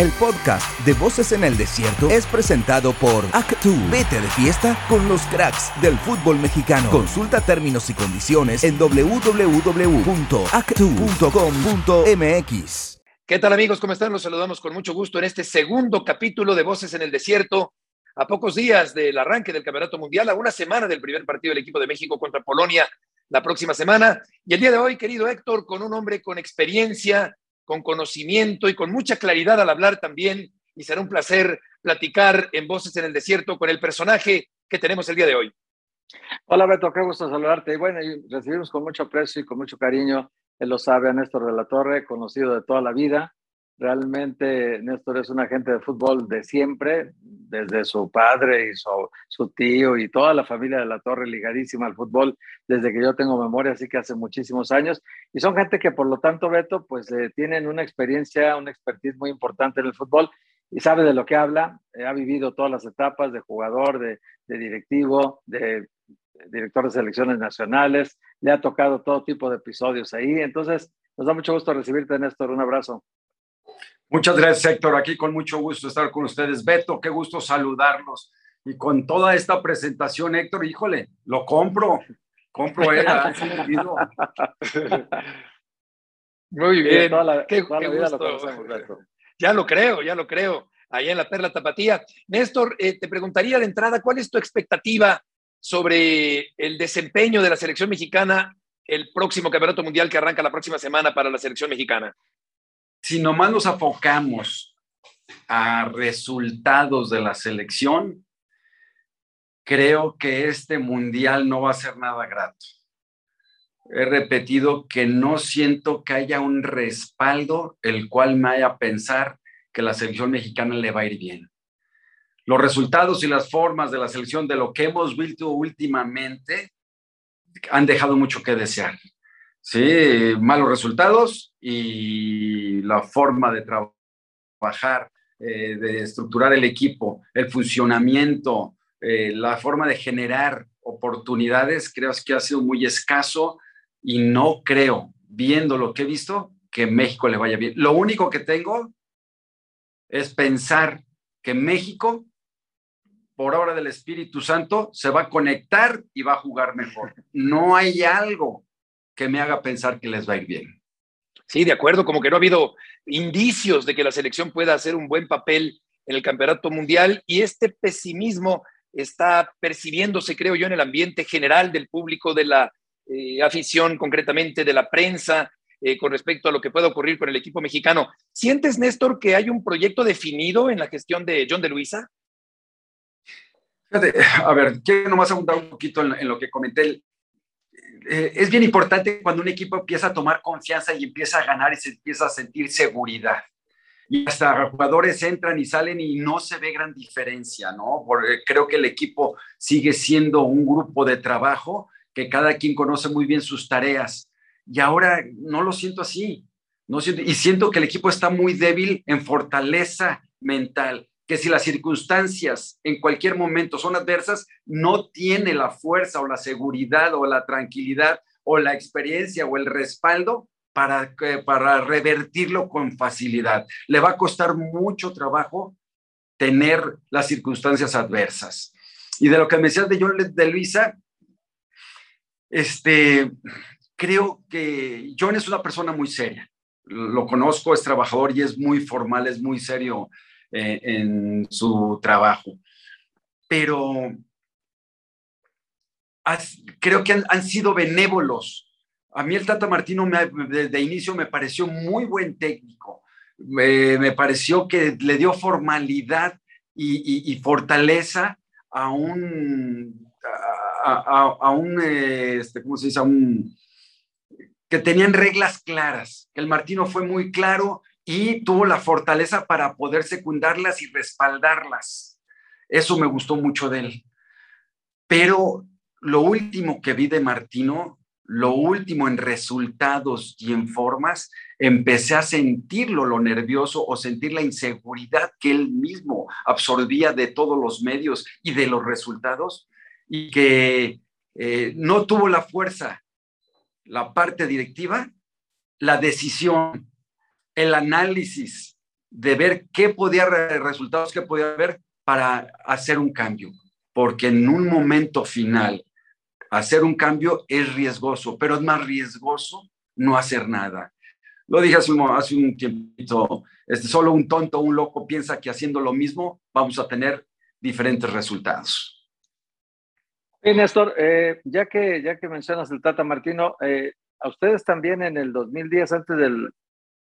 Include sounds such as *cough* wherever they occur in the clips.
El podcast de Voces en el Desierto es presentado por Actu. Vete de fiesta con los cracks del fútbol mexicano. Consulta términos y condiciones en www.actu.com.mx. ¿Qué tal amigos? ¿Cómo están? Los saludamos con mucho gusto en este segundo capítulo de Voces en el Desierto. A pocos días del arranque del Campeonato Mundial, a una semana del primer partido del equipo de México contra Polonia la próxima semana. Y el día de hoy, querido Héctor, con un hombre con experiencia, con conocimiento y con mucha claridad al hablar también. Y será un placer platicar en Voces en el Desierto con el personaje que tenemos el día de hoy. Hola Beto, qué gusto saludarte. Y bueno, recibimos con mucho aprecio y con mucho cariño, él lo sabe, a Néstor de la Torre, conocido de toda la vida, Realmente Néstor es un agente de fútbol de siempre, desde su padre y su, tío y toda la familia de la Torre ligadísima al fútbol desde que yo tengo memoria, así que hace muchísimos años. Y son gente que por lo tanto, Beto, pues eh, tienen una experiencia, una expertise muy importante en el fútbol y sabe de lo que habla. Eh, ha vivido todas las etapas de jugador, de directivo, de director de selecciones nacionales. Le ha tocado todo tipo de episodios ahí. Entonces, nos da mucho gusto recibirte, Néstor. Un abrazo. Muchas gracias, Héctor. Aquí con mucho gusto estar con ustedes. Beto, qué gusto saludarlos. Y con toda esta presentación, Héctor, híjole, lo compro. Compro era. *laughs* Muy bien. qué, gusto. ya lo creo, ya lo creo. Allá en la Perla Tapatía. Néstor, eh, te preguntaría de entrada, ¿cuál es tu expectativa sobre el desempeño de la selección mexicana el próximo Campeonato Mundial que arranca la próxima semana para la selección mexicana? Si nomás nos afocamos a resultados de la selección, creo que este mundial no va a ser nada grato. He repetido que no siento que haya un respaldo el cual me haya pensar que la selección mexicana le va a ir bien. Los resultados y las formas de la selección de lo que hemos visto últimamente han dejado mucho que desear. Sí, malos resultados y la forma de trabajar, eh, de estructurar el equipo, el funcionamiento, eh, la forma de generar oportunidades, creo que ha sido muy escaso y no creo, viendo lo que he visto, que México le vaya bien. Lo único que tengo es pensar que México, por obra del Espíritu Santo, se va a conectar y va a jugar mejor. No hay algo que me haga pensar que les va a ir bien. Sí, de acuerdo, como que no ha habido indicios de que la selección pueda hacer un buen papel en el campeonato mundial y este pesimismo está percibiéndose, creo yo, en el ambiente general del público, de la eh, afición, concretamente de la prensa, eh, con respecto a lo que pueda ocurrir con el equipo mexicano. ¿Sientes, Néstor, que hay un proyecto definido en la gestión de John de Luisa? A ver, quiero nomás abundar un poquito en, en lo que comenté. Eh, es bien importante cuando un equipo empieza a tomar confianza y empieza a ganar y se empieza a sentir seguridad. Y hasta jugadores entran y salen y no se ve gran diferencia, ¿no? Porque creo que el equipo sigue siendo un grupo de trabajo que cada quien conoce muy bien sus tareas. Y ahora no lo siento así. No siento, y siento que el equipo está muy débil en fortaleza mental que si las circunstancias en cualquier momento son adversas, no tiene la fuerza o la seguridad o la tranquilidad o la experiencia o el respaldo para, para revertirlo con facilidad. Le va a costar mucho trabajo tener las circunstancias adversas. Y de lo que me decías de John de Luisa, este, creo que John es una persona muy seria. Lo conozco, es trabajador y es muy formal, es muy serio eh, en su trabajo. Pero creo que han, sido benévolos. A mí el Tata Martino desde inicio me pareció muy buen técnico. Me, pareció que le dio formalidad y, fortaleza a un, a, un, este, ¿cómo se dice? A un, que tenían reglas claras, el Martino fue muy claro y tuvo la fortaleza para poder secundarlas y respaldarlas. Eso me gustó mucho de él. Pero lo último que vi de Martino, lo último en resultados y en formas, empecé a sentirlo, lo nervioso o sentir la inseguridad que él mismo absorbía de todos los medios y de los resultados y que eh, no tuvo la fuerza, la parte directiva, la decisión el análisis de ver qué podía, resultados que podía haber para hacer un cambio, porque en un momento final hacer un cambio es riesgoso, pero es más riesgoso no hacer nada. Lo dije hace un, hace un tiempito, este, solo un tonto, un loco piensa que haciendo lo mismo vamos a tener diferentes resultados. Sí, Néstor, eh, ya, que, ya que mencionas el Tata Martino, eh, a ustedes también en el 2010, antes del,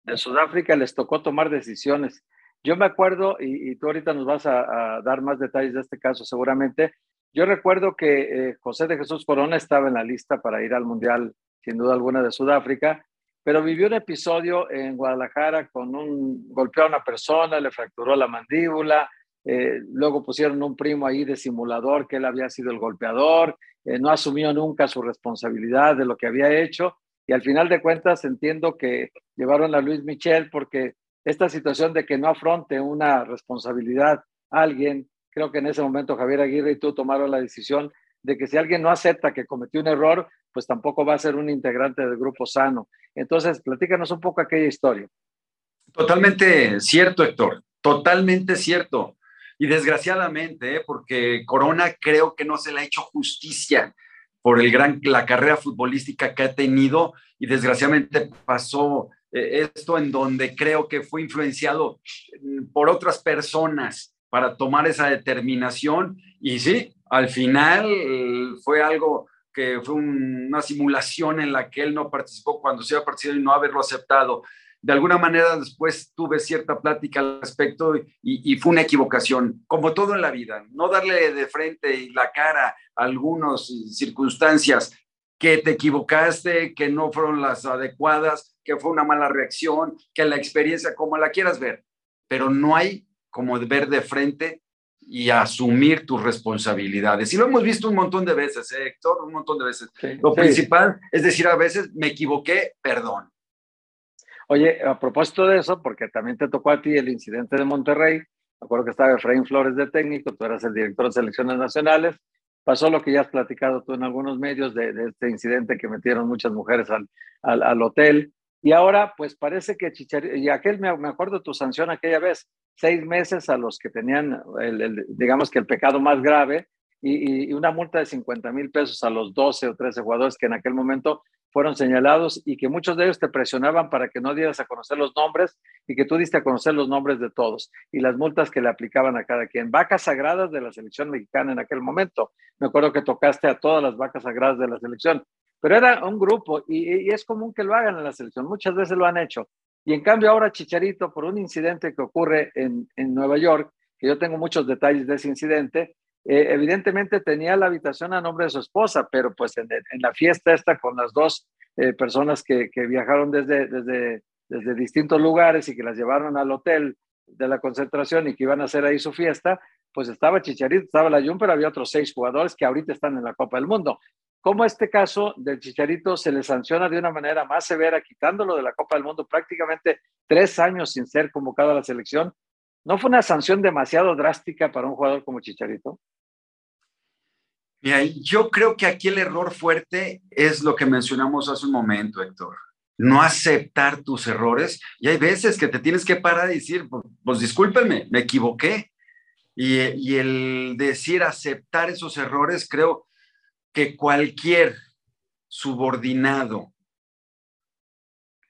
de Sudáfrica, les tocó tomar decisiones. Yo me acuerdo, y, tú ahorita nos vas a, dar más detalles de este caso seguramente, yo recuerdo que eh, José de Jesús Corona estaba en la lista para ir al Mundial, sin duda alguna, de Sudáfrica, pero vivió un episodio en Guadalajara con un, golpeó a una persona, le fracturó la mandíbula, eh, luego pusieron un primo ahí de simulador que él había sido el golpeador, eh, no asumió nunca su responsabilidad de lo que había hecho y al final de cuentas entiendo que llevaron a Luis Michel porque esta situación de que no afronte una responsabilidad a alguien, creo que en ese momento Javier Aguirre y tú tomaron la decisión de que si alguien no acepta que cometió un error, pues tampoco va a ser un integrante del grupo sano. Entonces, platícanos un poco aquella historia. Totalmente cierto, Héctor, totalmente cierto. Y desgraciadamente, ¿eh? porque Corona creo que no se le ha hecho justicia por el gran, la carrera futbolística que ha tenido y desgraciadamente pasó eh, esto en donde creo que fue influenciado mm, por otras personas para tomar esa determinación y sí, al final fue algo que fue una simulación en la que él no participó cuando se iba a participar y no haberlo aceptado. De alguna manera después tuve cierta plática al respecto y, fue una equivocación, como todo en la vida, no darle de frente y la cara algunas circunstancias que te equivocaste, que no fueron las adecuadas, que fue una mala reacción, que la experiencia, como la quieras ver, pero no hay como ver de frente y asumir tus responsabilidades. Y lo hemos visto un montón de veces, ¿eh, Héctor, un montón de veces. lo principal es decir, a veces me equivoqué, perdón. Oye, a propósito de eso, porque también te tocó a ti el incidente de Monterrey, me acuerdo que estaba Efraín Flores de técnico, tú eras el director de selecciones nacionales, pasó lo que ya has platicado tú en algunos medios de, este incidente que metieron muchas mujeres al, al, hotel, y ahora, pues parece que Chicharito, y aquel, me, acuerdo tu sanción aquella vez, seis meses a los que tenían, el, digamos que el pecado más grave, y, una multa de 50 mil pesos a los 12 o 13 jugadores que en aquel momento fueron señalados y que muchos de ellos te presionaban para que no dieras a conocer los nombres y que tú diste a conocer los nombres de todos y las multas que le aplicaban a cada quien. Vacas sagradas de la selección mexicana en aquel momento. Me acuerdo que tocaste a todas las vacas sagradas de la selección pero era un grupo y, es común que lo hagan en la selección, muchas veces lo han hecho. Y en cambio ahora Chicharito, por un incidente que ocurre en, en Nueva York, que yo tengo muchos detalles de ese incidente, eh, evidentemente tenía la habitación a nombre de su esposa, pero pues en, en la fiesta esta con las dos eh, personas que, que, viajaron desde, desde, desde distintos lugares y que las llevaron al hotel de la concentración y que iban a hacer ahí su fiesta, pues estaba Chicharito, estaba la Jun, pero había otros seis jugadores que ahorita están en la Copa del Mundo. ¿Cómo este caso del Chicharito se le sanciona de una manera más severa, quitándolo de la Copa del Mundo prácticamente tres años sin ser convocado a la selección? ¿No fue una sanción demasiado drástica para un jugador como Chicharito? Yo creo que aquí el error fuerte es lo que mencionamos hace un momento, Héctor. No aceptar tus errores. Y hay veces que te tienes que parar y decir, pues, pues discúlpenme, me equivoqué. Y, el decir aceptar esos errores, creo que cualquier subordinado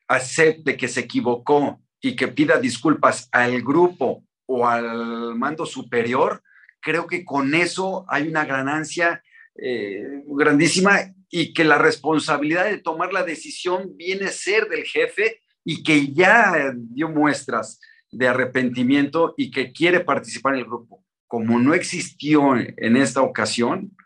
acepte que se equivocó y que pida disculpas al grupo o al mando superior, creo que con eso hay una ganancia eh, grandísima y que la responsabilidad de tomar la decisión viene a ser del jefe y que ya dio muestras de arrepentimiento y que quiere participar en el grupo. Como no existió en esta ocasión,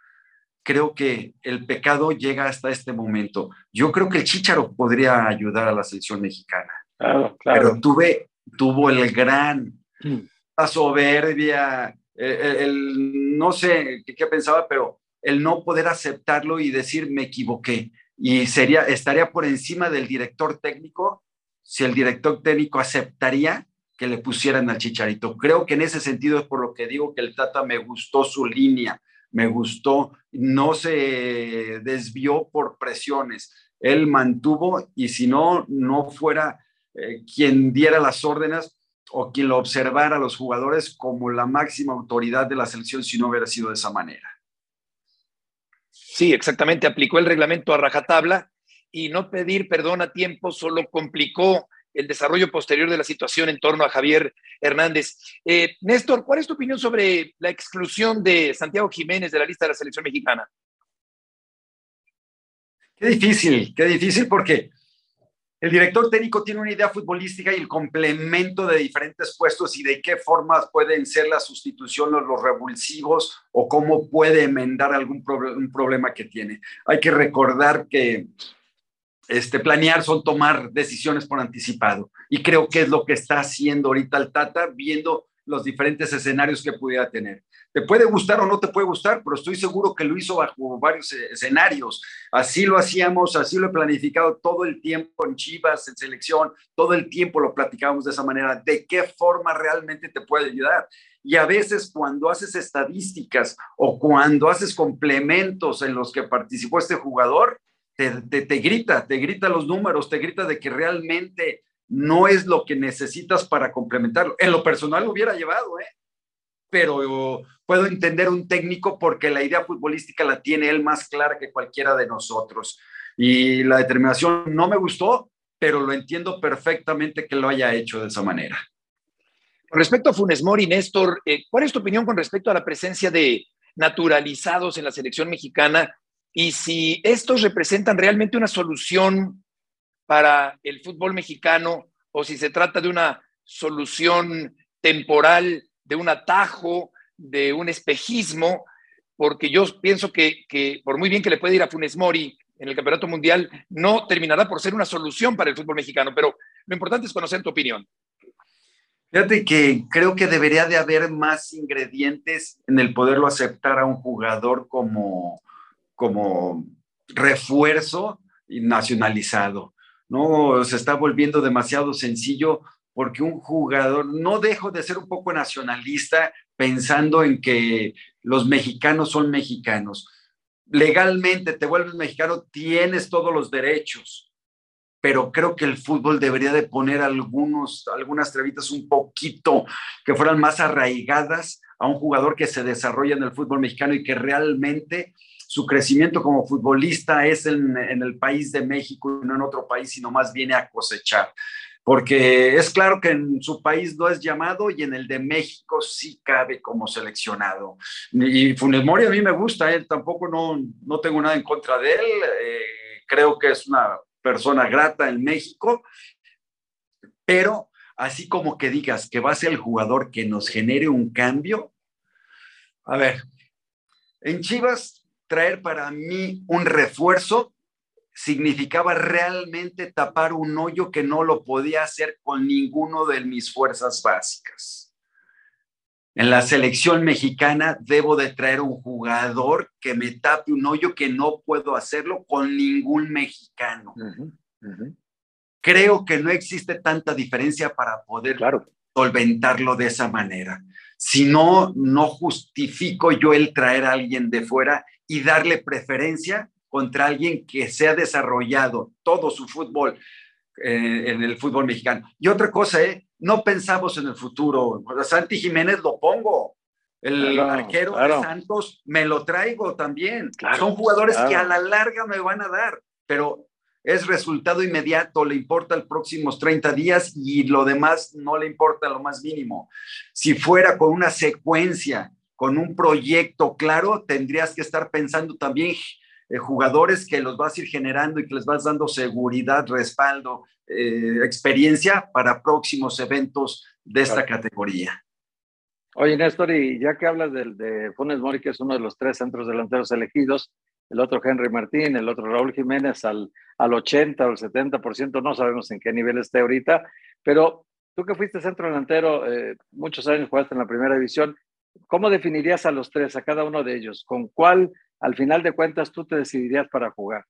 creo que el pecado llega hasta este momento. Yo creo que el Chicharo podría ayudar a la selección mexicana. Claro, claro. Pero tuve, tuvo el gran, mm. la soberbia, el, no sé qué, pensaba, pero el no poder aceptarlo y decir me equivoqué. Y sería, estaría por encima del director técnico si el director técnico aceptaría que le pusieran al chicharito. Creo que en ese sentido es por lo que digo que el Tata me gustó su línea, me gustó, no se desvió por presiones, él mantuvo y si no, no fuera eh, quien diera las órdenes, o quien lo observara a los jugadores como la máxima autoridad de la selección si no hubiera sido de esa manera. Sí, exactamente. Aplicó el reglamento a rajatabla y no pedir perdón a tiempo solo complicó el desarrollo posterior de la situación en torno a Javier Hernández. Eh, Néstor, ¿cuál es tu opinión sobre la exclusión de Santiago Jiménez de la lista de la selección mexicana? Qué difícil, qué difícil porque el director técnico tiene una idea futbolística y el complemento de diferentes puestos y de qué formas pueden ser la sustitución o los revulsivos o cómo puede enmendar algún problema que tiene. Hay que recordar que este, planear son tomar decisiones por anticipado. Y creo que es lo que está haciendo ahorita el Tata, viendo los diferentes escenarios que pudiera tener. Te puede gustar o no te puede gustar, pero estoy seguro que lo hizo bajo varios escenarios. Así lo hacíamos, así lo he planificado todo el tiempo en Chivas, en selección, todo el tiempo lo platicábamos de esa manera. ¿De qué forma realmente te puede ayudar? Y a veces cuando haces estadísticas o cuando haces complementos en los que participó este jugador, te, grita, te grita los números, te grita de que realmente no es lo que necesitas para complementarlo. En lo personal lo hubiera llevado, ¿eh? pero puedo entender un técnico porque la idea futbolística la tiene él más clara que cualquiera de nosotros. Y la determinación no me gustó, pero lo entiendo perfectamente que lo haya hecho de esa manera. Con respecto a Funes Mori, Néstor, eh, ¿cuál es tu opinión con respecto a la presencia de naturalizados en la selección mexicana y si estos representan realmente una solución para el fútbol mexicano o si se trata de una solución temporal, de un atajo, de un espejismo, porque yo pienso que, por muy bien que le puede ir a Funes Mori en el Campeonato Mundial, no terminará por ser una solución para el fútbol mexicano, pero lo importante es conocer tu opinión. Fíjate que creo que debería de haber más ingredientes en el poderlo aceptar a un jugador como, como refuerzo nacionalizado. No se está volviendo demasiado sencillo porque un jugador, no dejo de ser un poco nacionalista pensando en que los mexicanos son mexicanos. Legalmente te vuelves mexicano, tienes todos los derechos, pero creo que el fútbol debería de poner algunos, algunas trevitas un poquito que fueran más arraigadas a un jugador que se desarrolla en el fútbol mexicano y que realmente su crecimiento como futbolista es en, el país de México y no en otro país, sino más viene a cosechar. Porque es claro que en su país no es llamado y en el de México sí cabe como seleccionado. Y Funes Mori a mí me gusta, él tampoco no, no tengo nada en contra de él. Eh, creo que es una persona grata en México, pero así como que digas que va a ser el jugador que nos genere un cambio. A ver, en Chivas traer para mí un refuerzo significaba realmente tapar un hoyo que no lo podía hacer con ninguno de mis fuerzas básicas. En la selección mexicana debo de traer un jugador que me tape un hoyo que no puedo hacerlo con ningún mexicano. Creo que no existe tanta diferencia para poder solventarlo de esa manera. Si no, no justifico yo el traer a alguien de fuera y darle preferencia contra alguien que se ha desarrollado todo su fútbol eh, en el fútbol mexicano. Y otra cosa, ¿eh? no pensamos en el futuro. A Santi Jiménez lo pongo. El arquero de Santos me lo traigo también. Son jugadores que a la larga me van a dar, pero es resultado inmediato, le importa los próximos 30 días y lo demás no le importa lo más mínimo. Si fuera con una secuencia con un proyecto claro, tendrías que estar pensando también eh, jugadores que los vas a ir generando y que les vas dando seguridad, respaldo, eh, experiencia para próximos eventos de esta categoría. Oye, Néstor, y ya que hablas de, de Funes Mori, que es uno de los tres centros delanteros elegidos, el otro Henry Martín, el otro Raúl Jiménez al, al 80 o el 70%, no sabemos en qué nivel esté ahorita, pero tú que fuiste centro delantero, eh, muchos años jugaste en la primera división, ¿Cómo definirías a los tres, a cada uno de ellos? ¿Con cuál, al final de cuentas, tú te decidirías para jugar?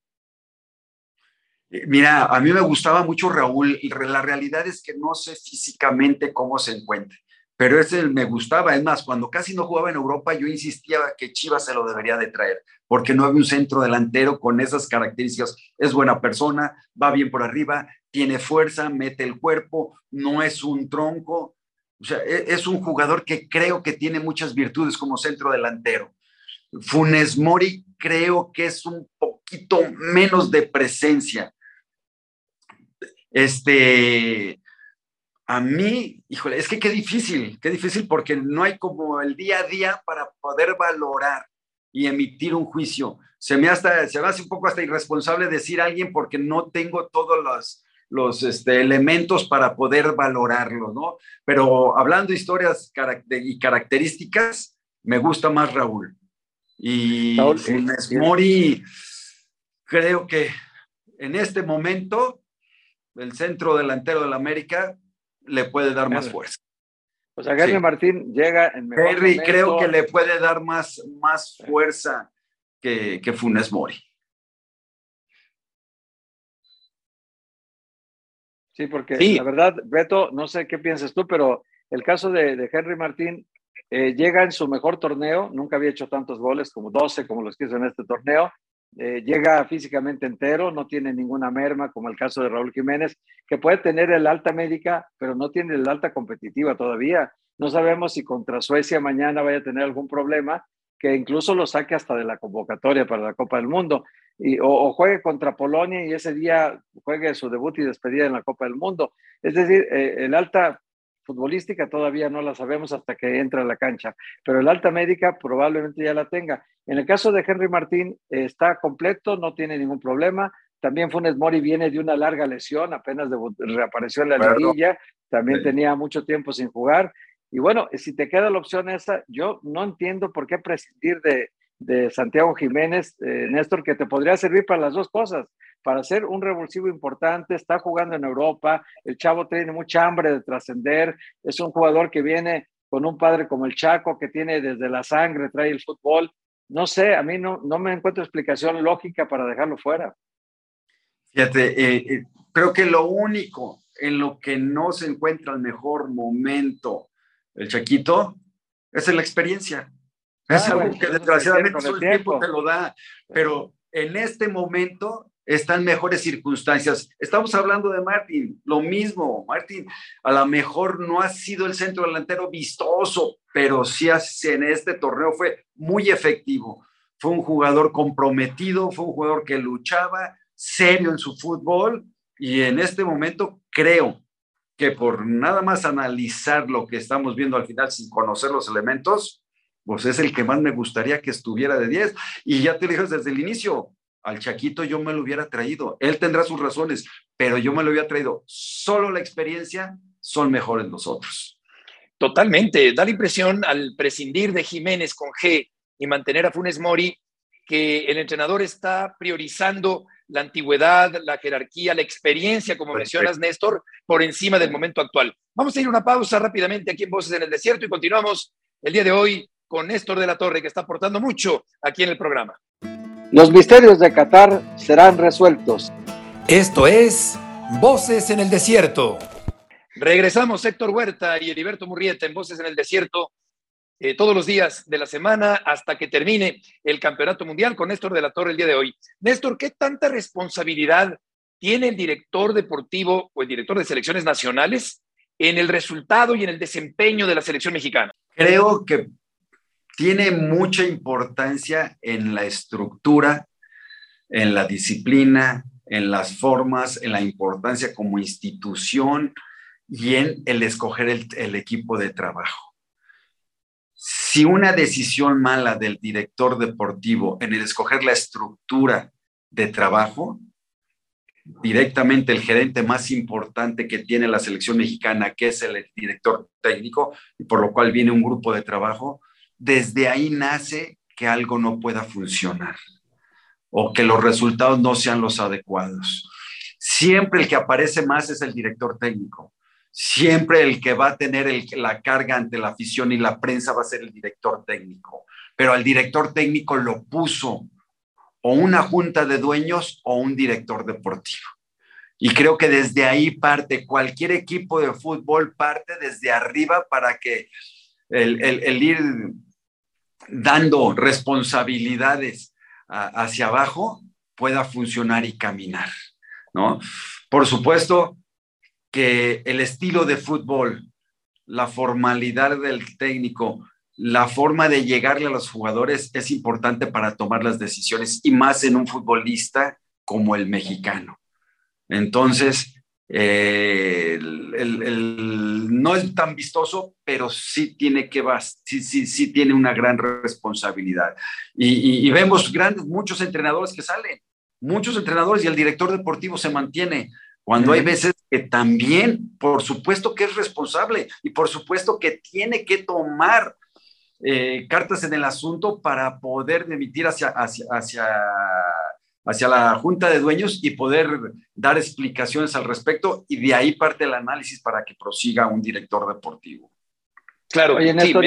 Eh, mira, a mí me gustaba mucho Raúl. La realidad es que no sé físicamente cómo se encuentra, pero ese me gustaba. Es más, cuando casi no jugaba en Europa, yo insistía que Chivas se lo debería de traer, porque no había un centro delantero con esas características. Es buena persona, va bien por arriba, tiene fuerza, mete el cuerpo, no es un tronco, O sea, e, es un jugador que creo que tiene muchas virtudes como centro delantero. Funes Mori creo que es un poquito menos de presencia. Este, a mí, híjole, es que qué difícil, qué difícil porque no hay como el día a día para poder valorar y emitir un juicio. Se me, hasta, se me hace un poco hasta irresponsable decir a alguien porque no tengo todos los, los este, elementos para poder valorarlo, ¿no? Pero hablando de historias y características, me gusta más Raúl. Y Mori, creo que en este momento el centro delantero de la América le puede dar más fuerza. O sea, Gary Martín llega en mejor creo que le puede dar más, más fuerza que, que Funes Mori. Sí, porque la verdad, Beto, no sé qué piensas tú, pero el caso de, Henry Martín eh, llega en su mejor torneo, nunca había hecho tantos goles como 12, como los que hizo en este torneo. Eh, llega físicamente entero, no tiene ninguna merma, como el caso de Raúl Jiménez, que puede tener el alta médica, pero no tiene el alta competitiva todavía. No sabemos si contra Suecia mañana vaya a tener algún problema, que incluso lo saque hasta de la convocatoria para la Copa del Mundo o, juegue contra Polonia y ese día juegue su debut y despedida en la Copa del Mundo. Es decir, eh, el alta futbolística todavía no la sabemos hasta que entra a la cancha, pero el alta médica probablemente ya la tenga. En el caso de Henry Martín, está completo, no tiene ningún problema. También Funes Mori viene de una larga lesión, apenas reapareció en la liguilla, también tenía mucho tiempo sin jugar. Y bueno, si te queda la opción esa, yo no entiendo por qué prescindir de, de Santiago Jiménez, eh, Néstor, que te podría servir para las dos cosas, para ser un revulsivo importante, está jugando en Europa, el chavo tiene mucha hambre de trascender, es un jugador que viene con un padre como el Chaco, que tiene desde la sangre, trae el fútbol. No sé, a mí no, no me encuentro explicación lógica para dejarlo fuera. Fíjate, eh, eh, creo que lo único en lo que no se encuentra el mejor momento el Chaquito es en la experiencia es ah, algo que desgraciadamente el tiempo te lo da, pero en este momento están mejores circunstancias. Estamos hablando de Martín, lo mismo, Martín, a lo mejor no ha sido el centro delantero vistoso, pero sí en este torneo fue muy efectivo. Fue un jugador comprometido, fue un jugador que luchaba, serio en su fútbol, y en este momento creo que por nada más analizar lo que estamos viendo al final sin conocer los elementos, pues es el que más me gustaría que estuviera de 10. Y ya te dije desde el inicio, al Chaquito yo me lo hubiera traído. Él tendrá sus razones, pero yo me lo hubiera traído. Solo la experiencia son mejores nosotros. Totalmente. Da la impresión al prescindir de Jiménez con G y mantener a Funes Mori que el entrenador está priorizando la antigüedad, la jerarquía, la experiencia, como mencionas, Néstor, por encima del momento actual. Vamos a ir a una pausa rápidamente aquí en Voces en el Desierto y continuamos el día de hoy con Néstor de la Torre, que está aportando mucho aquí en el programa. Los misterios de Qatar serán resueltos. Esto es Voces en el Desierto. Regresamos Héctor Huerta y Heriberto Murrieta en Voces en el Desierto eh, todos los días de la semana hasta que termine el Campeonato Mundial con Néstor de la Torre el día de hoy. Néstor, ¿qué tanta responsabilidad tiene el director deportivo o el director de selecciones nacionales en el resultado y en el desempeño de la selección mexicana? Creo que tiene mucha importancia en la estructura, en la disciplina, en las formas, en la importancia como institución y en el escoger el, equipo de trabajo. Si una decisión mala del director deportivo en el escoger la estructura de trabajo, directamente el gerente más importante que tiene la selección mexicana, que es el director técnico, y por lo cual viene un grupo de trabajo, desde ahí nace que algo no pueda funcionar o que los resultados no sean los adecuados. Siempre el que aparece más es el director técnico. Siempre el que va a tener la carga ante la afición y la prensa va a ser el director técnico. Pero al director técnico lo puso o una junta de dueños o un director deportivo. Y creo que desde ahí parte, cualquier equipo de fútbol parte desde arriba para que el, el ir dando responsabilidades hacia abajo pueda funcionar y caminar, ¿no? Por supuesto que el estilo de fútbol, la formalidad del técnico, la forma de llegarle a los jugadores es importante para tomar las decisiones y más en un futbolista como el mexicano. Entonces, eh, no es tan vistoso, pero sí tiene que sí, sí, sí tiene una gran responsabilidad. Y, y, vemos grandes, muchos entrenadores que salen, muchos entrenadores y el director deportivo se mantiene. Cuando hay veces que también, por supuesto que es responsable y por supuesto que tiene que tomar eh, cartas en el asunto para poder emitir hacia, hacia, hacia, hacia la Junta de Dueños y poder dar explicaciones al respecto y de ahí parte el análisis para que prosiga un director deportivo. Claro, Oye, Néstor,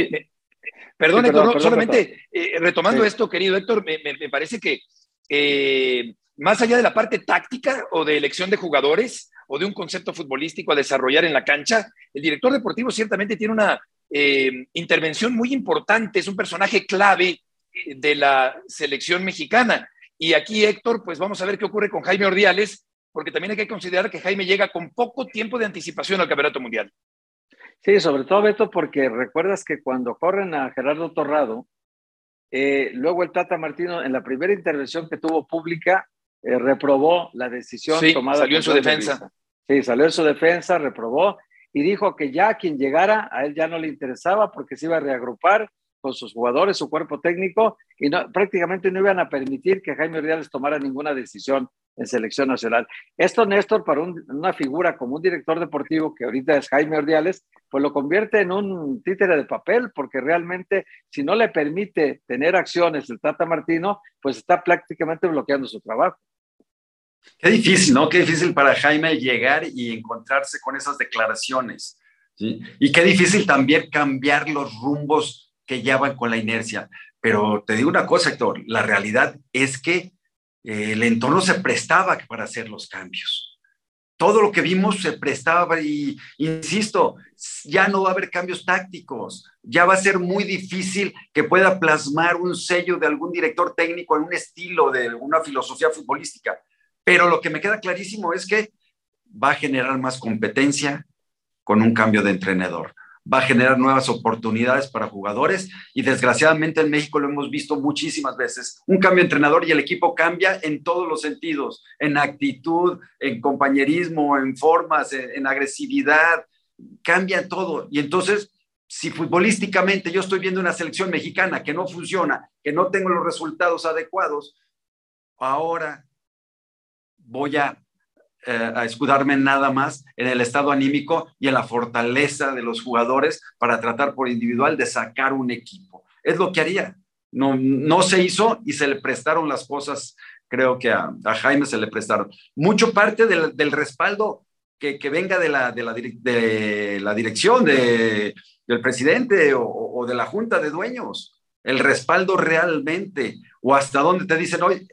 perdón, Héctor, solamente eh, retomando esto, querido Héctor, me, me, parece que eh, más allá de la parte táctica o de elección de jugadores o de un concepto futbolístico a desarrollar en la cancha, el director deportivo ciertamente tiene una eh, intervención muy importante, es un personaje clave de la selección mexicana. Y aquí, Héctor, pues vamos a ver qué ocurre con Jaime Ordiales, porque también hay que considerar que Jaime llega con poco tiempo de anticipación al Campeonato Mundial. Sí, sobre todo, Beto, porque recuerdas que cuando corren a Gerardo Torrado, eh, luego el Tata Martino, en la primera intervención que tuvo pública, eh, reprobó la decisión sí, tomada. Salió en su defensa. sí, salió en su defensa, reprobó y dijo que ya quien llegara a él ya no le interesaba porque se iba a reagrupar con sus jugadores, su cuerpo técnico, y no, prácticamente no iban a permitir que Jaime Ordiales tomara ninguna decisión en selección nacional. Esto, Néstor, para una figura como un director deportivo, que ahorita es Jaime Ordiales, pues lo convierte en un títere de papel, porque realmente si no le permite tener acciones el Tata Martino, pues está prácticamente bloqueando su trabajo. Qué difícil, ¿no? Qué difícil para Jaime llegar y encontrarse con esas declaraciones. ¿sí? Y qué difícil también cambiar los rumbos que ya van con la inercia. Pero te digo una cosa, Héctor, la realidad es que eh, el entorno se prestaba para hacer los cambios. Todo lo que vimos se prestaba y, insisto, ya no va a haber cambios tácticos, ya va a ser muy difícil que pueda plasmar un sello de algún director técnico en un estilo de una filosofía futbolística. Pero lo que me queda clarísimo es que va a generar más competencia con un cambio de entrenador. Va a generar nuevas oportunidades para jugadores y desgraciadamente en México lo hemos visto muchísimas veces. Un cambio de entrenador y el equipo cambia en todos los sentidos, en actitud, en compañerismo, en formas, en, agresividad, cambia todo. Y entonces, si futbolísticamente yo estoy viendo una selección mexicana que no funciona, que no tengo los resultados adecuados, ahora voy a, eh, a escudarme nada más en el estado anímico y en la fortaleza de los jugadores para tratar por individual de sacar un equipo. Es lo que haría. No, no se hizo y se le prestaron las cosas, creo que a, Jaime se le prestaron. Mucho parte del, del respaldo que, que, venga de la, de la, de la dirección, de, del presidente o, o, de la junta de dueños. El respaldo realmente, o hasta donde te dicen hoy,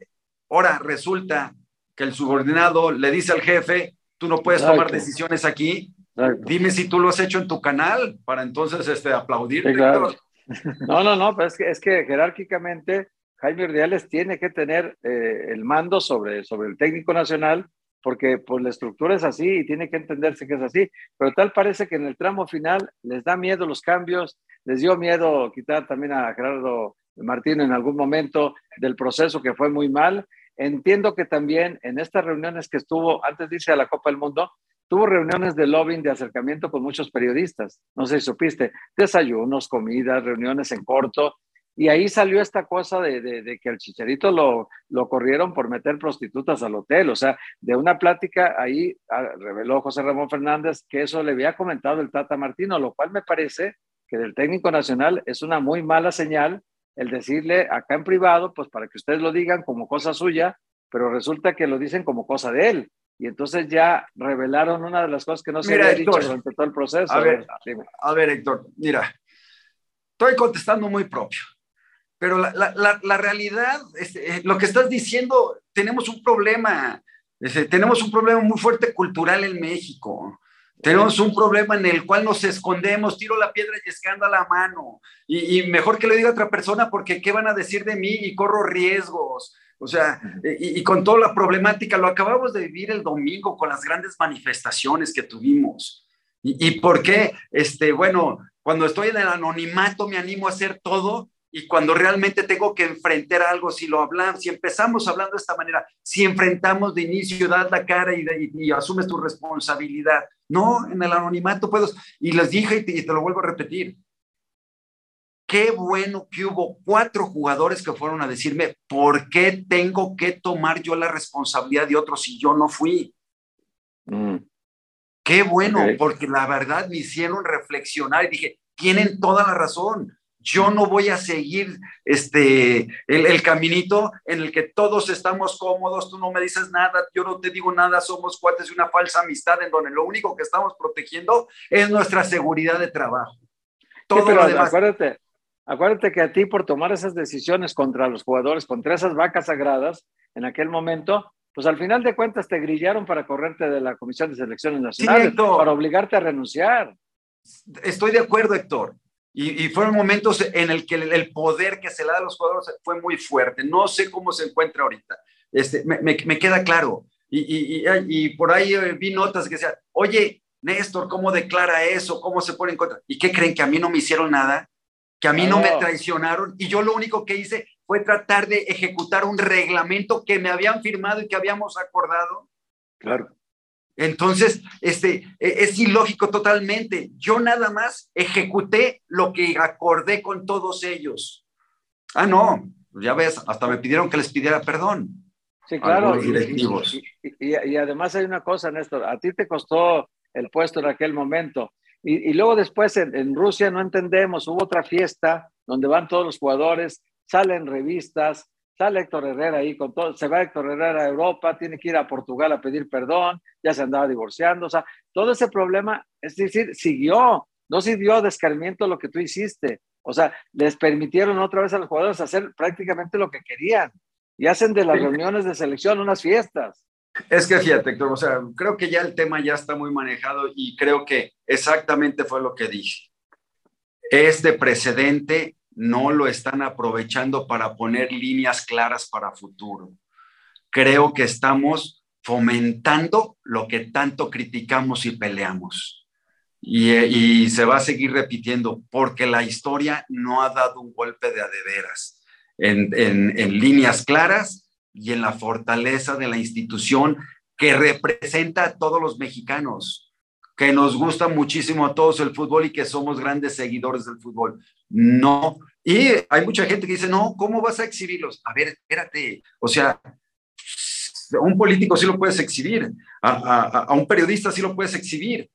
ahora resulta que el subordinado le dice al jefe, tú no puedes tomar decisiones aquí, dime si tú lo has hecho en tu canal para entonces este, aplaudir. *laughs* No, no, no, pero es que, es que jerárquicamente Jaime Urdiales tiene que tener eh, el mando sobre, sobre el técnico nacional porque pues la estructura es así y tiene que entenderse que es así, pero tal parece que en el tramo final les da miedo los cambios, les dio miedo quitar también a Gerardo Martín en algún momento del proceso que fue muy mal Entiendo que también en estas reuniones que estuvo, antes dice a la Copa del Mundo, tuvo reuniones de lobbying, de acercamiento con muchos periodistas. No sé si supiste, desayunos, comidas, reuniones en corto. Y ahí salió esta cosa de, de, que al chicharito lo, lo corrieron por meter prostitutas al hotel. O sea, de una plática ahí ah, reveló José Ramón Fernández que eso le había comentado el Tata Martino, lo cual me parece que del técnico nacional es una muy mala señal el decirle acá en privado, pues para que ustedes lo digan como cosa suya, pero resulta que lo dicen como cosa de él. Y entonces ya revelaron una de las cosas que no se había dicho durante todo el proceso. A ver, a ver, Héctor, mira, estoy contestando muy propio, pero la, la, la, realidad, este, lo que estás diciendo, tenemos un problema, este, tenemos un problema muy fuerte cultural en México. Tenemos un problema en el cual nos escondemos, tiro la piedra y escando a la mano. Y, mejor que le diga a otra persona porque qué van a decir de mí y corro riesgos. O sea, y, con toda la problemática, lo acabamos de vivir el domingo con las grandes manifestaciones que tuvimos. ¿Y, por qué? Este, bueno, cuando estoy en el anonimato me animo a hacer todo y cuando realmente tengo que enfrentar algo, si lo hablamos, si empezamos hablando de esta manera, si enfrentamos de inicio, das la cara y, asumes tu responsabilidad. No, en el anonimato puedo, y les dije y te, lo vuelvo a repetir, qué bueno que hubo cuatro jugadores que fueron a decirme, ¿por qué tengo que tomar yo la responsabilidad de otros si yo no fui? Mm. Qué bueno, porque la verdad me hicieron reflexionar y dije, tienen toda la razón. Yo no voy a seguir este, el, caminito en el que todos estamos cómodos, tú no me dices nada, yo no te digo nada, somos cuates de una falsa amistad en donde lo único que estamos protegiendo es nuestra seguridad de trabajo. Todo pero acuérdate, acuérdate que a ti por tomar esas decisiones contra los jugadores, contra esas vacas sagradas, en aquel momento, pues al final de cuentas te grillaron para correrte de la Comisión de Selecciones Nacionales, para obligarte a renunciar. Estoy de acuerdo, Héctor. Y, fueron momentos en el que el, poder que se le da a los jugadores fue muy fuerte. No sé cómo se encuentra ahorita. Este, me, me, queda claro. Y, y, por ahí eh, vi notas que decían, oye, Néstor, ¿cómo declara eso? ¿Cómo se pone en contra? ¿Y qué creen? ¿Que a mí no me hicieron nada? ¿Que a mí no me traicionaron? Y yo lo único que hice fue tratar de ejecutar un reglamento que me habían firmado y que habíamos acordado. Claro. Entonces, este, e, es ilógico totalmente. Yo nada más ejecuté lo que acordé con todos ellos. Ah, no, ya ves, hasta me pidieron que les pidiera perdón. Sí, claro. directivos. Y, y, además hay una cosa, Néstor, a ti te costó el puesto en aquel momento. Y, luego después en, en, Rusia no entendemos, hubo otra fiesta donde van todos los jugadores salen revistas, sale Héctor Herrera ahí con todo, se va Héctor Herrera a Europa, tiene que ir a Portugal a pedir perdón, ya se andaba divorciando, o sea, todo ese problema, es decir, siguió, no sirvió a descarmiento lo que tú hiciste, o sea, les permitieron otra vez a los jugadores hacer prácticamente lo que querían y hacen de las reuniones de selección unas fiestas. Es que fíjate, Héctor, o sea, creo que ya el tema ya está muy manejado y creo que exactamente fue lo que dije. Este precedente no lo están aprovechando para poner líneas claras para futuro. Creo que estamos fomentando lo que tanto criticamos y peleamos. Y, se va a seguir repitiendo porque la historia no ha dado un golpe de adeveras en, en líneas claras y en la fortaleza de la institución que representa a todos los mexicanos que nos gusta muchísimo a todos el fútbol y que somos grandes seguidores del fútbol. No. Y hay mucha gente que dice, no, ¿cómo vas a exhibirlos? A ver, espérate. O sea, a un político sí lo puedes exhibir, a, un periodista sí lo puedes exhibir.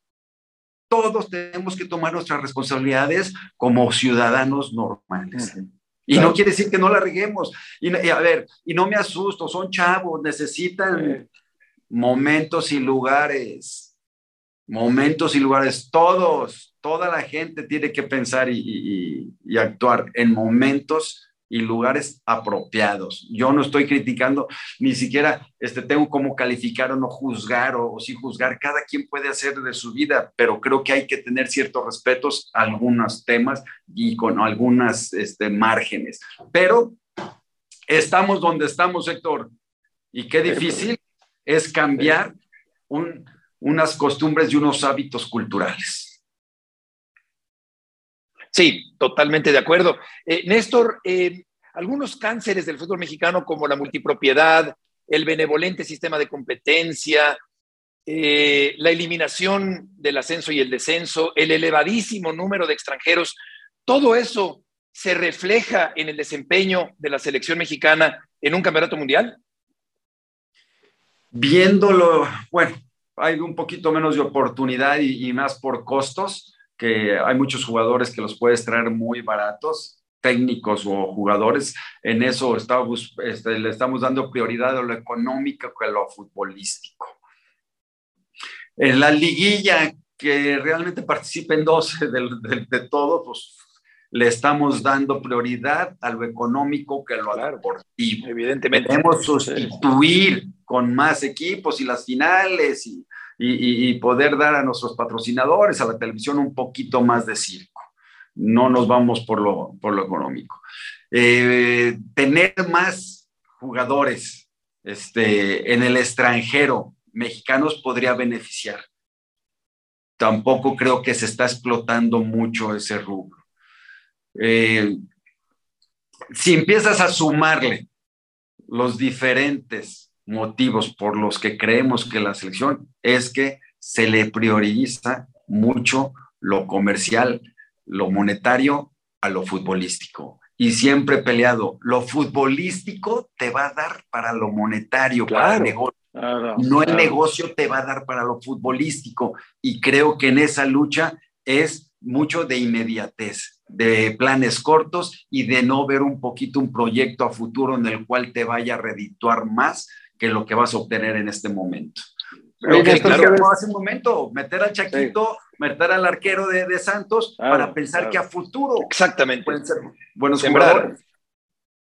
Todos tenemos que tomar nuestras responsabilidades como ciudadanos normales. Y no quiere decir que no la reguemos. Y, a ver, y no me asusto, son chavos, necesitan momentos y lugares momentos y lugares, todos, toda la gente tiene que pensar y, actuar en momentos y lugares apropiados. Yo no estoy criticando, ni siquiera este, tengo cómo calificar o no juzgar o, si juzgar. Cada quien puede hacer de su vida, pero creo que hay que tener ciertos respetos a algunos temas y con algunas este, márgenes. Pero estamos donde estamos, Héctor, y qué difícil es cambiar un, unas costumbres y unos hábitos culturales. Sí, totalmente de acuerdo. Eh, Néstor, eh, algunos cánceres del fútbol mexicano como la multipropiedad, el benevolente sistema de competencia, eh, la eliminación del ascenso y el descenso, el elevadísimo número de extranjeros, todo eso se refleja en el desempeño de la selección mexicana en un campeonato mundial? Viéndolo, bueno, hay un poquito menos de oportunidad y, más por costos, que hay muchos jugadores que los puedes traer muy baratos, técnicos o jugadores. En eso estamos, este, le estamos dando prioridad a lo económico que a lo futbolístico. En la liguilla, que realmente participen 12 *laughs* de, de todos, pues le estamos dando prioridad a lo económico que a lo deportivo. Evidentemente. Queremos sustituir con más equipos y las finales y, y, poder dar a nuestros patrocinadores, a la televisión, un poquito más de circo. No nos vamos por lo, por lo económico. Eh, tener más jugadores este, en el extranjero mexicanos podría beneficiar tampoco creo que se está explotando mucho ese rubro. Eh, si empiezas a sumarle los diferentes motivos por los que creemos que la selección es que se le prioriza mucho lo comercial, lo monetario a lo futbolístico. Y siempre he peleado, lo futbolístico te va a dar para lo monetario, para el negocio. no el negocio te va a dar para lo futbolístico. Y creo que en esa lucha es mucho de inmediatez, de planes cortos y de no ver un poquito un proyecto a futuro en el cual te vaya a redituar más que lo que vas a obtener en este momento. Lo que claro, hace un momento, meter al Chaquito, meter al arquero de, Santos para pensar que a futuro Exactamente. pueden ser buenos jugadores.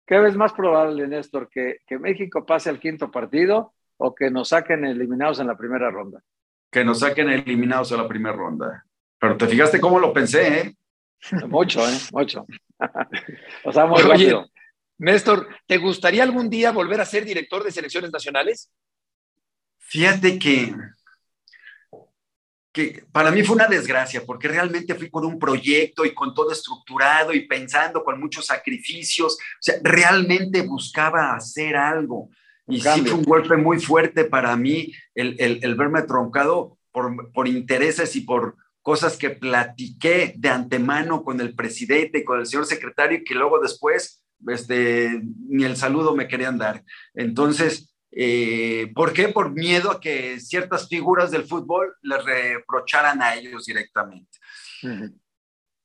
¿Qué ves más probable, Néstor? ¿Que, ¿Que México pase al quinto partido o que nos saquen eliminados en la primera ronda? Que nos saquen eliminados en la primera ronda. Pero te fijaste cómo lo pensé, ¿eh? Mucho, ¿eh? Mucho. *laughs* o sea, muy rápido. Néstor, ¿te gustaría algún día volver a ser director de selecciones nacionales? Fíjate que, que para mí fue una desgracia, porque realmente fui con un proyecto y con todo estructurado y pensando con muchos sacrificios. O sea, realmente buscaba hacer algo. Y sí fue un golpe muy fuerte para mí el, el, verme troncado por, por intereses y por, cosas que platiqué de antemano con el presidente y con el señor secretario y que luego después este, ni el saludo me querían dar. Entonces, eh, ¿por qué? Por miedo a que ciertas figuras del fútbol les reprocharan a ellos directamente.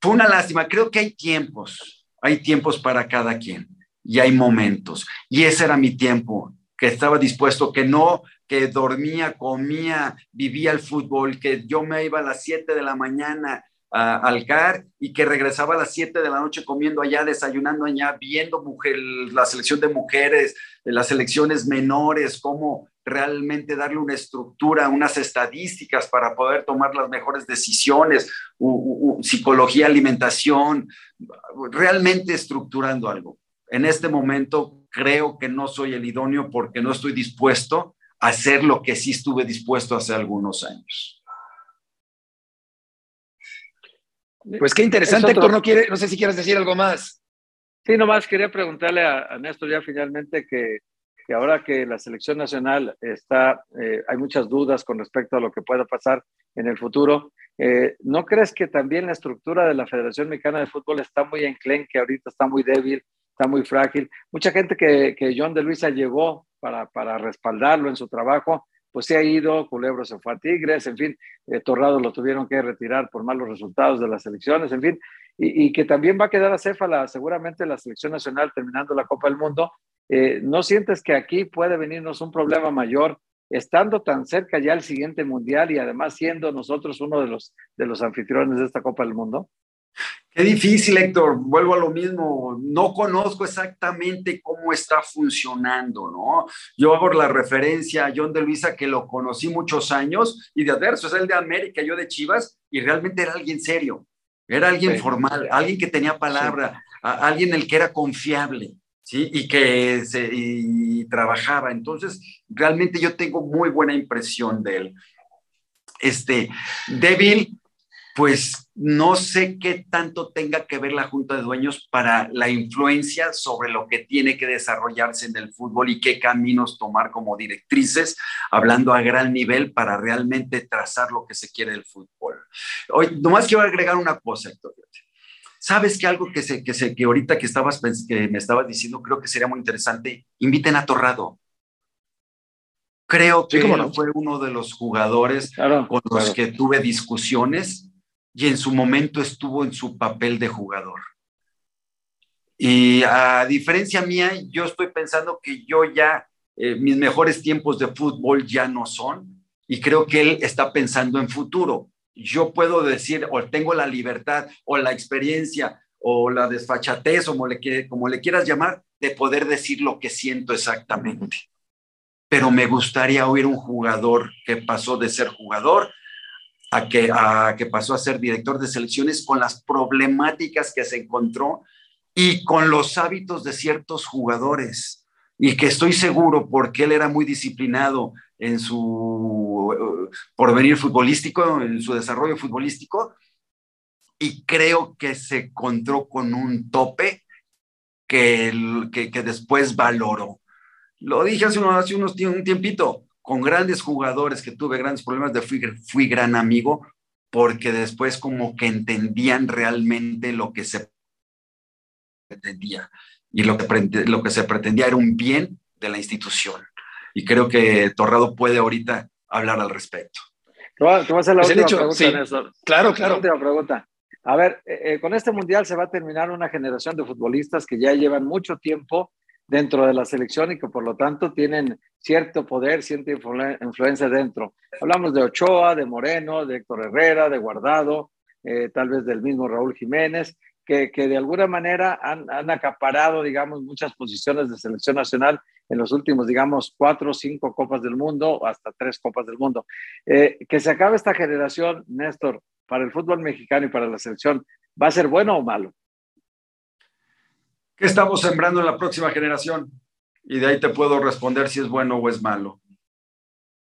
Fue una lástima. Creo que hay tiempos, hay tiempos para cada quien y hay momentos. Y ese era mi tiempo, que estaba dispuesto, que no que dormía, comía, vivía el fútbol, que yo me iba a las 7 de la mañana al CAR y que regresaba a las 7 de la noche comiendo allá, desayunando allá, viendo mujer, la selección de mujeres, las selecciones menores, cómo realmente darle una estructura, unas estadísticas para poder tomar las mejores decisiones, psicología, alimentación, realmente estructurando algo. En este momento creo que no soy el idóneo porque no estoy dispuesto hacer lo que sí estuve dispuesto hace algunos años. Pues qué interesante, Héctor. No, quiere, no sé si quieres decir algo más. Sí, nomás quería preguntarle a, Néstor ya finalmente que, que, ahora que la selección nacional está, eh, hay muchas dudas con respecto a lo que pueda pasar en el futuro. Eh, ¿No crees que también la estructura de la Federación Mexicana de Fútbol está muy enclenque, ahorita está muy débil, está muy frágil? Mucha gente que, que John de Luisa llegó para, para respaldarlo en su trabajo, pues se ha ido, Culebro se fue a Tigres, en fin, eh, Torrado lo tuvieron que retirar por malos resultados de las elecciones, en fin, y, que también va a quedar a Céfala seguramente la selección nacional terminando la Copa del Mundo. Eh, ¿No sientes que aquí puede venirnos un problema mayor estando tan cerca ya el siguiente mundial y además siendo nosotros uno de los, de los anfitriones de esta Copa del Mundo? Qué difícil, Héctor. Vuelvo a lo mismo. No conozco exactamente cómo está funcionando, ¿no? Yo hago la referencia a John de Luisa, que lo conocí muchos años, y de adverso, es el de América, yo de Chivas, y realmente era alguien serio, era alguien formal, alguien que tenía palabra, alguien el que era confiable, ¿sí? Y que se, trabajaba. Entonces, realmente yo tengo muy buena impresión de él. Este, débil, pues no sé qué tanto tenga que ver la Junta de Dueños para la influencia sobre lo que tiene que desarrollarse en el fútbol y qué caminos tomar como directrices, hablando a gran nivel para realmente trazar lo que se quiere del fútbol. Hoy, nomás quiero agregar una cosa, Héctor. ¿Sabes que algo que, se, que, se, que ahorita que, estabas, que me estabas diciendo creo que sería muy interesante? Inviten a Torrado. Creo que fue uno de los jugadores con los que tuve discusiones y en su momento estuvo en su papel de jugador. Y a diferencia mía, yo estoy pensando que yo ya, eh, mis mejores tiempos de fútbol ya no son, y creo que él está pensando en futuro. Yo puedo decir, o tengo la libertad, o la experiencia, o la desfachatez, o como le, como le quieras llamar, de poder decir lo que siento exactamente. Pero me gustaría oír un jugador que pasó de ser jugador a que, a que pasó a ser director de selecciones con las problemáticas que se encontró y con los hábitos de ciertos jugadores. y que estoy seguro porque él era muy disciplinado en su porvenir futbolístico, en su desarrollo futbolístico, y creo que se encontró con un tope que, que, después valoró. Lo dije hace, unos, hace unos un tiempito, con grandes jugadores que tuve grandes problemas, de fui, fui gran amigo, porque después como que entendían realmente lo que se pretendía y lo que, lo que se pretendía era un bien de la institución. Y creo que Torrado puede ahorita hablar al respecto. Te voy a hacer la pues última pregunta, Néstor. Claro, claro. La última pregunta. A ver, eh, eh, con este mundial se va a terminar una generación de futbolistas que ya llevan mucho tiempo dentro de la selección y que por lo tanto tienen cierto poder, cierta influencia dentro. Hablamos de Ochoa, de Moreno, de Héctor Herrera, de Guardado, eh, tal vez del mismo Raúl Jiménez, que, que de alguna manera han, han, acaparado, digamos, muchas posiciones de selección nacional en los últimos, digamos, cuatro o cinco Copas del Mundo, hasta tres Copas del Mundo. Eh, que se acabe esta generación, Néstor, para el fútbol mexicano y para la selección, ¿va a ser bueno o malo? ¿Qué estamos sembrando en la próxima generación? Y de ahí te puedo responder si es bueno o es malo.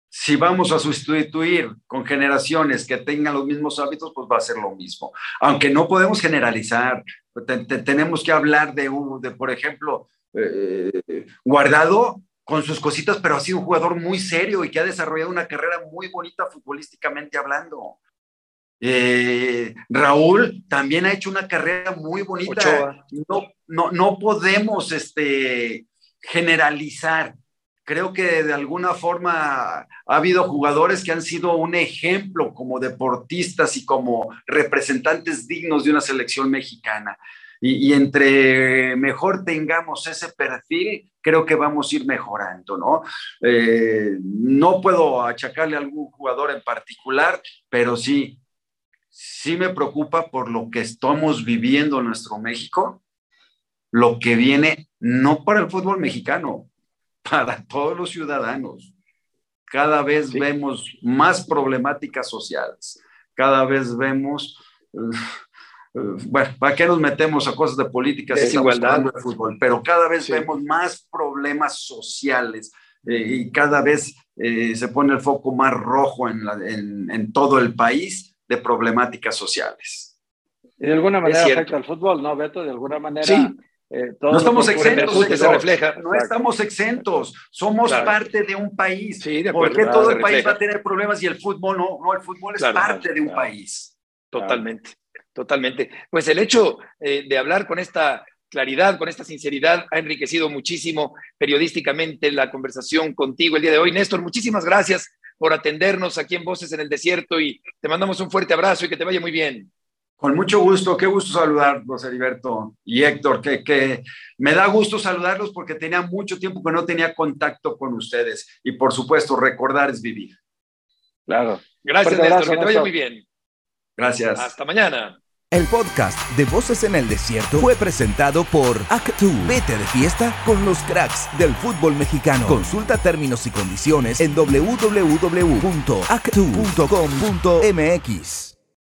Si vamos a sustituir con generaciones que tengan los mismos hábitos, pues va a ser lo mismo. Aunque no podemos generalizar, tenemos que hablar de, de por ejemplo, eh, Guardado con sus cositas, pero ha sido un jugador muy serio y que ha desarrollado una carrera muy bonita futbolísticamente hablando. Eh, Raúl también ha hecho una carrera muy bonita. No, no, no podemos este, generalizar. Creo que de alguna forma ha habido jugadores que han sido un ejemplo como deportistas y como representantes dignos de una selección mexicana. Y, entre mejor tengamos ese perfil, creo que vamos a ir mejorando, ¿no? Eh, no puedo achacarle a algún jugador en particular, pero sí, sí me preocupa por lo que estamos viviendo en nuestro México, lo que viene no para el fútbol mexicano, *laughs* para todos los ciudadanos. Cada vez vemos más problemáticas sociales, cada vez vemos, *laughs* bueno, ¿para qué nos metemos a cosas de política desigualdad de fútbol? Pero cada vez vemos más problemas sociales eh, y cada vez eh, se pone el foco más rojo en, en todo el país de problemáticas sociales. Y de alguna manera afecta al fútbol, ¿no, Beto? De alguna manera. Sí. Eh, no estamos exentos, se refleja. no estamos exentos, somos parte de un país. Sí, de acuerdo, ¿Por todo el país va a tener problemas y el fútbol no? No, el fútbol es parte de un país. Totalmente, totalmente. Pues el hecho eh, de hablar con esta claridad, con esta sinceridad, ha enriquecido muchísimo periodísticamente la conversación contigo el día de hoy. Néstor, muchísimas gracias por atendernos aquí en Voces en el Desierto y te mandamos un fuerte abrazo y que te vaya muy bien. Con mucho gusto, qué gusto saludarlos, Heriberto y Héctor, que, que me da gusto saludarlos porque tenía mucho tiempo que no tenía contacto con ustedes y por supuesto, recordar es vivir. Claro. Gracias, Néstor, que te vaya muy bien. Gracias. Hasta mañana. El podcast de Voces en el Desierto fue presentado por Actu. Vete de fiesta con los cracks del fútbol mexicano. Consulta términos y condiciones en www.actu.com.mx.